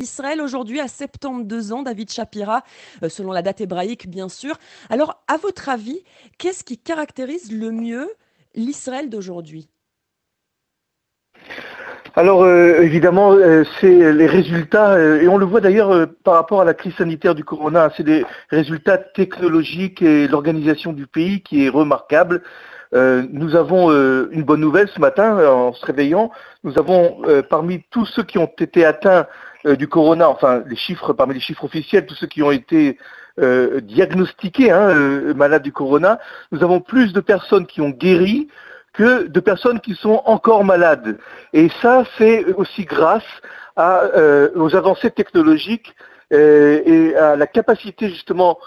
Israël aujourd'hui a 72 ans, David Shapira, euh, selon la date hébraïque bien sûr. Alors, à votre avis, qu'est-ce qui caractérise le mieux l'Israël d'aujourd'hui? Alors euh, évidemment, euh, c'est les résultats, et on le voit d'ailleurs par rapport à la crise sanitaire du corona, c'est des résultats technologiques et l'organisation du pays qui est remarquable. nous avons une bonne nouvelle ce matin en se réveillant. Nous avons parmi tous ceux qui ont été atteints euh, du corona, enfin les chiffres parmi les chiffres officiels, tous ceux qui ont été euh, diagnostiqués hein, euh, malades du corona, nous avons plus de personnes qui ont guéri que de personnes qui sont encore malades. Et ça, c'est aussi grâce aux avancées technologiques et à la capacité justement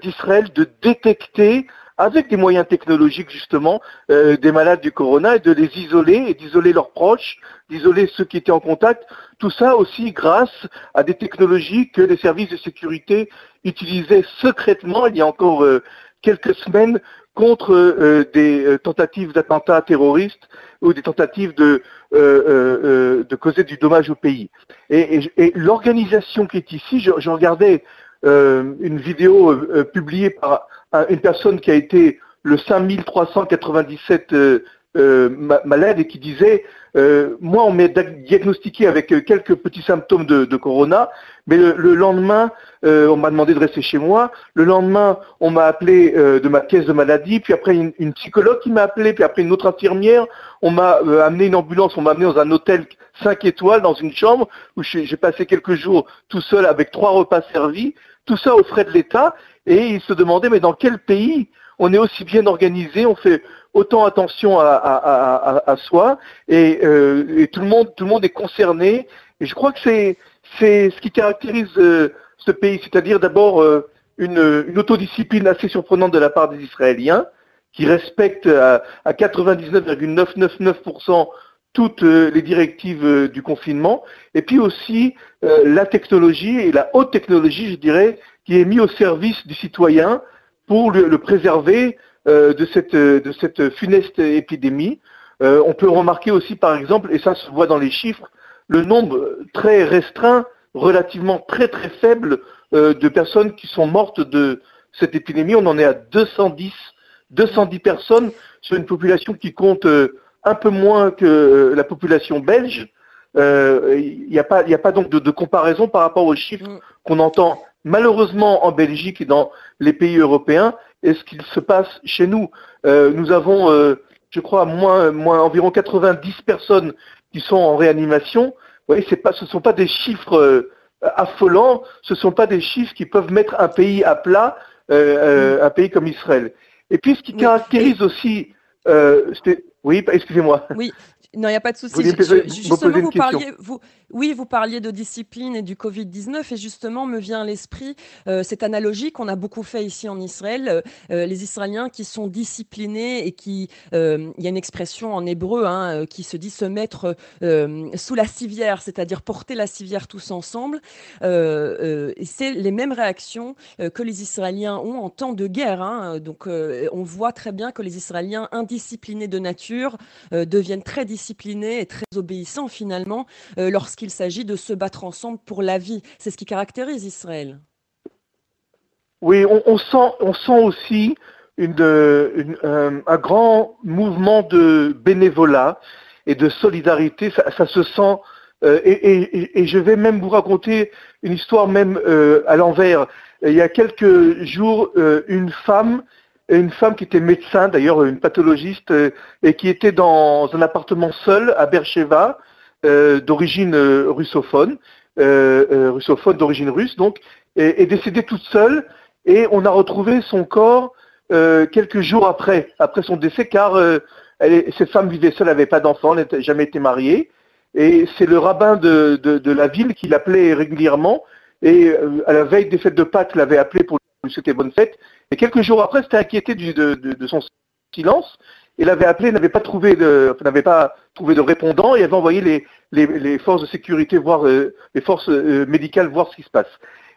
d'Israël de détecter avec des moyens technologiques justement euh, des malades du corona et de les isoler et d'isoler leurs proches, d'isoler ceux qui étaient en contact. Tout ça aussi grâce à des technologies que les services de sécurité utilisaient secrètement il y a encore euh, quelques semaines contre euh, des tentatives d'attentats terroristes ou des tentatives de, de causer du dommage au pays. Et, l'organisation qui est ici, je regardais une vidéo publiée par une personne qui a été le 5397 euh, euh, malade et qui disait euh, moi on m'a diagnostiqué avec quelques petits symptômes de, corona, mais le, lendemain on m'a demandé de rester chez moi. Le lendemain on m'a appelé de ma caisse de maladie, puis après une, psychologue qui m'a appelé, puis après une autre infirmière. On m'a amené une ambulance, on m'a amené dans un hôtel 5 étoiles dans une chambre où j'ai passé quelques jours tout seul avec trois repas servis. Tout ça aux frais de l'État et il se demandait, mais dans quel pays on est aussi bien organisé, on fait autant attention à, soi, euh, et, tout, le monde, tout le monde est concerné. Et je crois que c'est, c'est ce qui caractérise euh, ce pays, c'est-à-dire d'abord euh, une, autodiscipline assez surprenante de la part des Israéliens, qui respectent à, à 99,999% toutes les directives du confinement, et puis aussi la technologie et la haute technologie, je dirais, qui est mis au service du citoyen pour le, préserver de, cette, de cette funeste épidémie. Euh, on peut remarquer aussi, par exemple, et ça se voit dans les chiffres, le nombre très restreint, relativement très très faible euh, de personnes qui sont mortes de cette épidémie. On en est à 210, 210 personnes sur une population qui compte un peu moins que la population belge. Il n'y a, pas, a pas donc de, de, comparaison par rapport aux chiffres mm. qu'on entend malheureusement en Belgique et dans les pays européens est ce qu'il se passe chez nous. Euh, nous avons, euh, je crois, moins, moins environ 90 personnes qui sont en réanimation. Vous voyez, pas, ce ne sont pas des chiffres euh, affolants, ce ne sont pas des chiffres qui peuvent mettre un pays à plat, un pays comme Israël. Et puis ce qui caractérise aussi, oui, excusez-moi. Oui, non, il n'y a pas de souci. Justement, vous parliez, vous, oui, vous parliez de discipline et du Covid-19, et justement, me vient à l'esprit euh, cette analogie qu'on a beaucoup fait ici en Israël. Euh, les Israéliens qui sont disciplinés et qui, euh, il y a une expression en hébreu hein, qui se dit se mettre sous la civière, c'est-à-dire porter la civière tous ensemble. c'est les mêmes réactions que les Israéliens ont en temps de guerre. Hein. Donc, on voit très bien que les Israéliens indisciplinés de nature deviennent très disciplinés discipliné et très obéissant finalement euh, lorsqu'il s'agit de se battre ensemble pour la vie. C'est ce qui caractérise Israël. Oui, on, sent, on sent aussi une, euh, un grand mouvement de bénévolat et de solidarité. Ça, se sent. Euh, et, je vais même vous raconter une histoire même à l'envers. Il y a quelques jours, une femme une femme qui était médecin, d'ailleurs une pathologiste, euh, et qui était dans un appartement seul à Bercheva, euh, d'origine euh, russophone, russophone d'origine russe, donc, est, décédée toute seule, et on a retrouvé son corps quelques jours après, après son décès, car cette femme vivait seule, n'avait pas d'enfant, n'avait jamais été mariée, et c'est le rabbin de, de, la ville qui l'appelait régulièrement, et à la veille des fêtes de Pâques, l'avait appelé pour lui souhaiter bonne fête, et quelques jours après, c'était inquiété de, son silence. Il avait appelé, n'avait pas trouvé de, n'avait pas trouvé de répondant et avait envoyé les, forces de sécurité voir, euh, les forces euh, médicales voir ce qui se passe.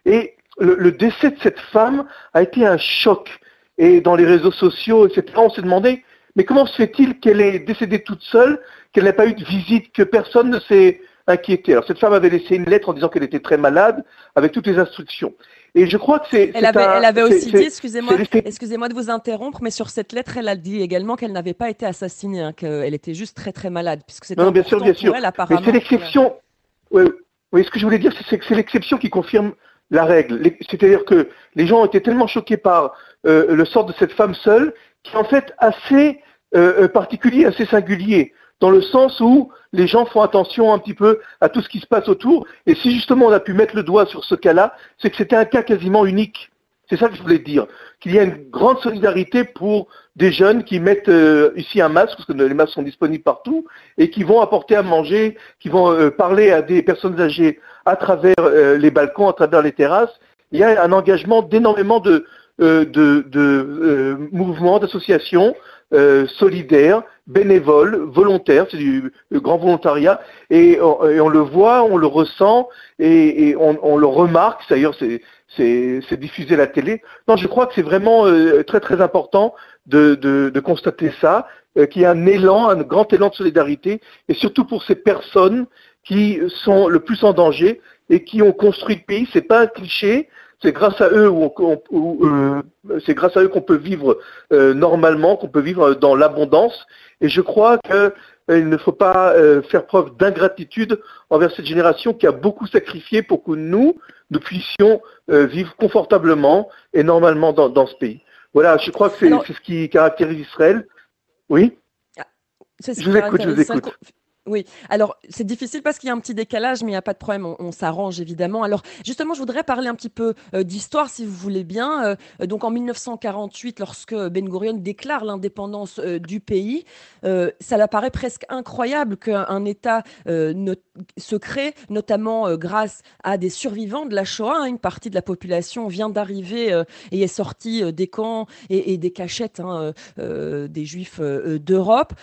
Et le, décès de cette femme a été un choc. Et dans les réseaux sociaux, etc., on s'est demandé, mais comment se fait-il qu'elle est décédée toute seule, qu'elle n'ait pas eu de visite, que personne ne s'est inquiété? Alors cette femme avait laissé une lettre en disant qu'elle était très malade, avec toutes les instructions. Et je crois que c'est. Elle, avait, elle avait aussi dit, excusez-moi, excusez-moi de vous interrompre, mais sur cette lettre, elle a dit également qu'elle n'avait pas été assassinée, hein, qu'elle était juste très très malade, puisque c'était non, bien sûr, bien sûr. Mais c'est l'exception. Oui, oui, ce que je voulais dire, c'est que c'est l'exception qui confirme la règle. C'est-à-dire que les gens ont été tellement choqués par euh, le sort de cette femme seule, qui est en fait assez euh, euh, particulier, assez singulier, dans le sens où les gens font attention un petit peu à tout ce qui se passe autour. Et si justement on a pu mettre le doigt sur ce cas-là, c'est que c'était un cas quasiment unique. C'est ça que je voulais dire, qu'il y a une grande solidarité pour des jeunes qui mettent euh, ici un masque, parce que les masques sont disponibles partout, et qui vont apporter à manger, qui vont euh, parler à des personnes âgées à travers euh, les balcons, à travers les terrasses. Il y a un engagement d'énormément de, de, de mouvements, d'associations solidaires, bénévoles, volontaires, c'est du, grand volontariat, et, on le voit, on le ressent, et, on, le remarque, d'ailleurs c'est c'est diffuser la télé. Non, je crois que c'est vraiment euh, très très important de, constater ça, euh, qu'il y a un élan, un grand élan de solidarité, et surtout pour ces personnes qui sont le plus en danger et qui ont construit le pays. C'est pas un cliché, c'est grâce à eux où, euh, c'est grâce à eux qu'on peut vivre normalement, qu'on peut vivre dans l'abondance. Et je crois qu'il ne faut pas faire preuve d'ingratitude envers cette génération qui a beaucoup sacrifié pour que nous, nous puissions euh, vivre confortablement et normalement dans, ce pays. Voilà, je crois que c'est ce qui caractérise Israël. Oui? Ah, Je vous écoute, je vous écoute. Oui, alors c'est difficile parce qu'il y a un petit décalage, mais il n'y a pas de problème, on, s'arrange évidemment. Alors justement, je voudrais parler un petit peu euh, d'histoire, si vous voulez bien. Euh, donc en 1948, lorsque Ben Gurion déclare l'indépendance euh, du pays, ça apparaît presque incroyable qu'un État se crée, notamment grâce à des survivants de la Shoah. Hein. une partie de la population vient d'arriver et est sortie des camps et, des cachettes hein, des Juifs d'Europe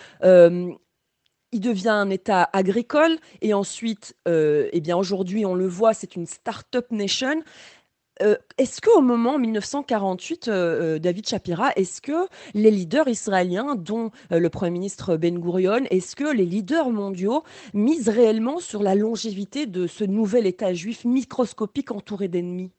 il devient un État agricole et ensuite, euh, eh bien aujourd'hui, on le voit, c'est une start-up nation. Euh, est-ce qu'au moment 1948, euh, David Shapira, est-ce que les leaders israéliens, dont le Premier ministre Ben Gurion, est-ce que les leaders mondiaux misent réellement sur la longévité de ce nouvel État juif microscopique entouré d'ennemis?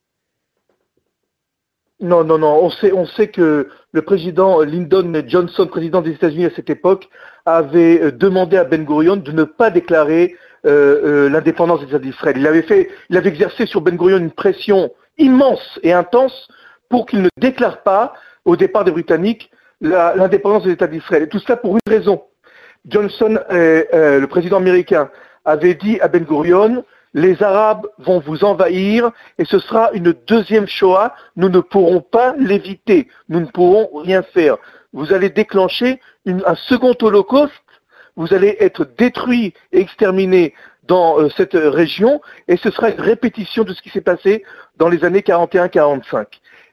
Non, non, non. On sait, que le président Lyndon Johnson, président des États-Unis à cette époque, avait euh, demandé à Ben Gurion de ne pas déclarer euh, euh, l'indépendance des États d'Israël. Il avait fait, il avait exercé sur Ben Gurion une pression immense et intense pour qu'il ne déclare pas, au départ des Britanniques, l'indépendance des États d'Israël. Et tout cela pour une raison. Johnson, le président américain, avait dit à Ben Gurion les Arabes vont vous envahir et ce sera une deuxième Shoah. Nous ne pourrons pas l'éviter. Nous ne pourrons rien faire. Vous allez déclencher un second holocauste. Vous allez être détruits et exterminés dans euh, cette région et ce sera une répétition de ce qui s'est passé dans les années 41-45.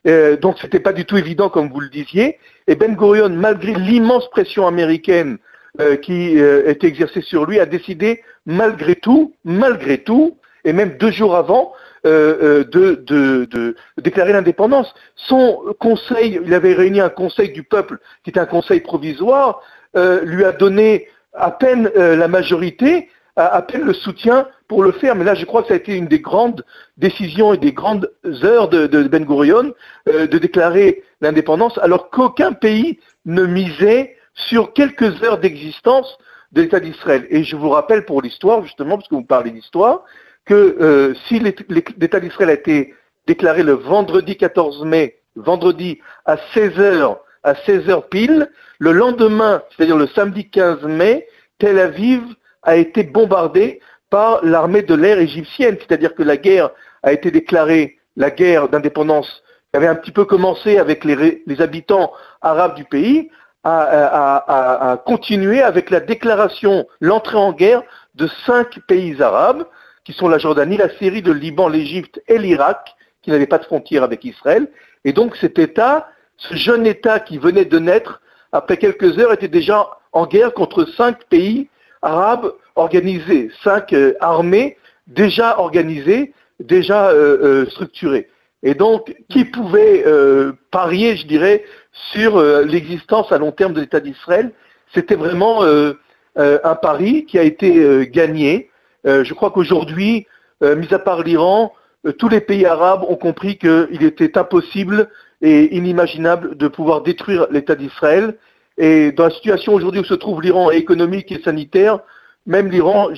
Euh, donc c'était pas du tout évident comme vous le disiez. Et Ben Gurion, malgré l'immense pression américaine euh, qui euh, était exercée sur lui, a décidé malgré tout, malgré tout, et même deux jours avant, euh, de, de, déclarer l'indépendance. Son conseil, il avait réuni un conseil du peuple, qui était un conseil provisoire, lui a donné à peine la majorité, à, peine le soutien pour le faire. Mais là, je crois que ça a été une des grandes décisions et des grandes heures de Ben Gurion de déclarer l'indépendance, alors qu'aucun pays ne misait sur quelques heures d'existence de l'État d'Israël. Et je vous rappelle pour l'histoire, justement, parce que vous parlez d'histoire, que euh, si l'État d'Israël a été déclaré le vendredi 14 mai, vendredi à 16 heures, à 16 heures pile, le lendemain, c'est-à-dire le samedi 15 mai, Tel Aviv a été bombardée par l'armée de l'air égyptienne, c'est-à-dire que la guerre a été déclarée, la guerre d'indépendance avait un petit peu commencé avec les habitants arabes du pays, à, continuer avec la déclaration, l'entrée en guerre de cinq pays arabes, qui sont la Jordanie, la Syrie, le Liban, l'Égypte et l'Irak, qui n'avaient pas de frontière avec Israël. Et donc cet État, ce jeune État qui venait de naître, après quelques heures, était déjà en guerre contre cinq pays arabes organisés, cinq euh, armées déjà organisées, déjà euh, euh, structurées. Et donc, qui pouvait euh, parier, je dirais, sur euh, l'existence à long terme de l'État d'Israël C'était vraiment euh, un pari qui a été gagné je crois qu'aujourd'hui, mis à part l'Iran, tous les pays arabes ont compris qu'il était impossible et inimaginable de pouvoir détruire l'État d'Israël. Et dans la situation aujourd'hui où se trouve l'Iran économique et sanitaire, même l'Iran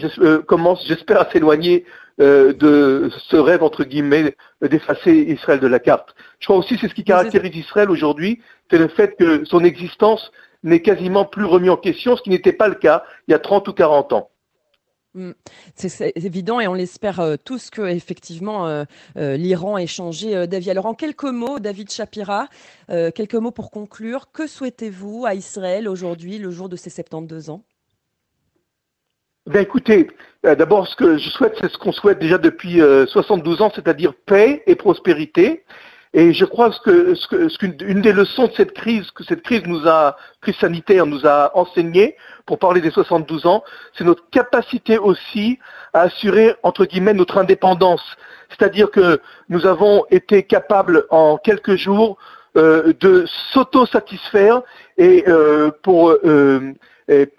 commence, j'espère, à s'éloigner de ce rêve, entre guillemets, d'effacer Israël de la carte. Je crois aussi que c'est ce qui caractérise Israël aujourd'hui, c'est le fait que son existence n'est quasiment plus remis en question, ce qui n'était pas le cas il y a 30 ou 40 ans. Mm. C'est évident et on l'espère euh, tous que effectivement euh, euh, l'Iran ait changé d'avis. Alors en quelques mots, David Shapira, quelques mots pour conclure. Que souhaitez-vous à Israël aujourd'hui, le jour de ses 72 ans? Ben écoutez, d'abord ce que je souhaite, c'est ce qu'on souhaite déjà depuis 72 ans, c'est-à-dire paix et prospérité. Et je crois que, ce qu'une des leçons de cette crise, que cette crise nous a, crise sanitaire nous a enseigné, pour parler des 72 ans, c'est notre capacité aussi à assurer, entre guillemets, notre indépendance. C'est-à-dire que nous avons été capables en quelques jours euh, de s'auto-satisfaire et euh, pour euh, et,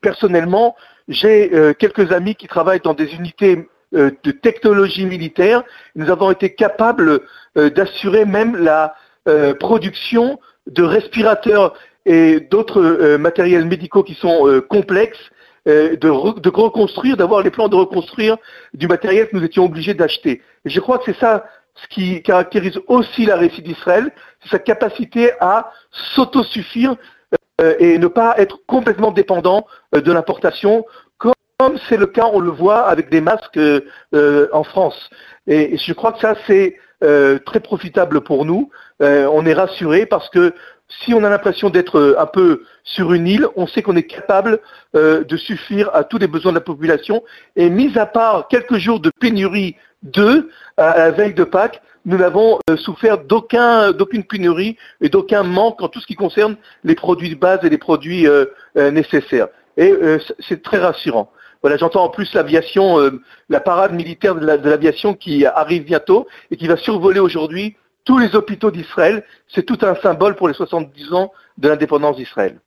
personnellement, j'ai quelques amis qui travaillent dans des unités euh, de technologie militaire, nous avons été capables euh, d'assurer même la euh, production de respirateurs et d'autres matériels médicaux qui sont complexes, de, reconstruire, d'avoir les plans de reconstruire du matériel que nous étions obligés d'acheter. Et je crois que c'est ça ce qui caractérise aussi la réussite d'Israël, c'est sa capacité à s'autosuffire et ne pas être complètement dépendant de l'importation comme c'est le cas, on le voit avec des masques euh, en France. Et, je crois que ça, c'est euh, très profitable pour nous. Euh, on est rassuré parce que si on a l'impression d'être un peu sur une île, on sait qu'on est capable de suffire à tous les besoins de la population. Et mis à part quelques jours de pénurie d'œufs à la veille de Pâques, nous n'avons souffert d'aucune pénurie et d'aucun manque en tout ce qui concerne les produits de base et les produits nécessaires. Et c'est très rassurant. Voilà, j'entends en plus l'aviation, euh, la parade militaire de l'aviation qui arrive bientôt et qui va survoler aujourd'hui tous les hôpitaux d'Israël. C'est tout un symbole pour les 70 ans de l'indépendance d'Israël.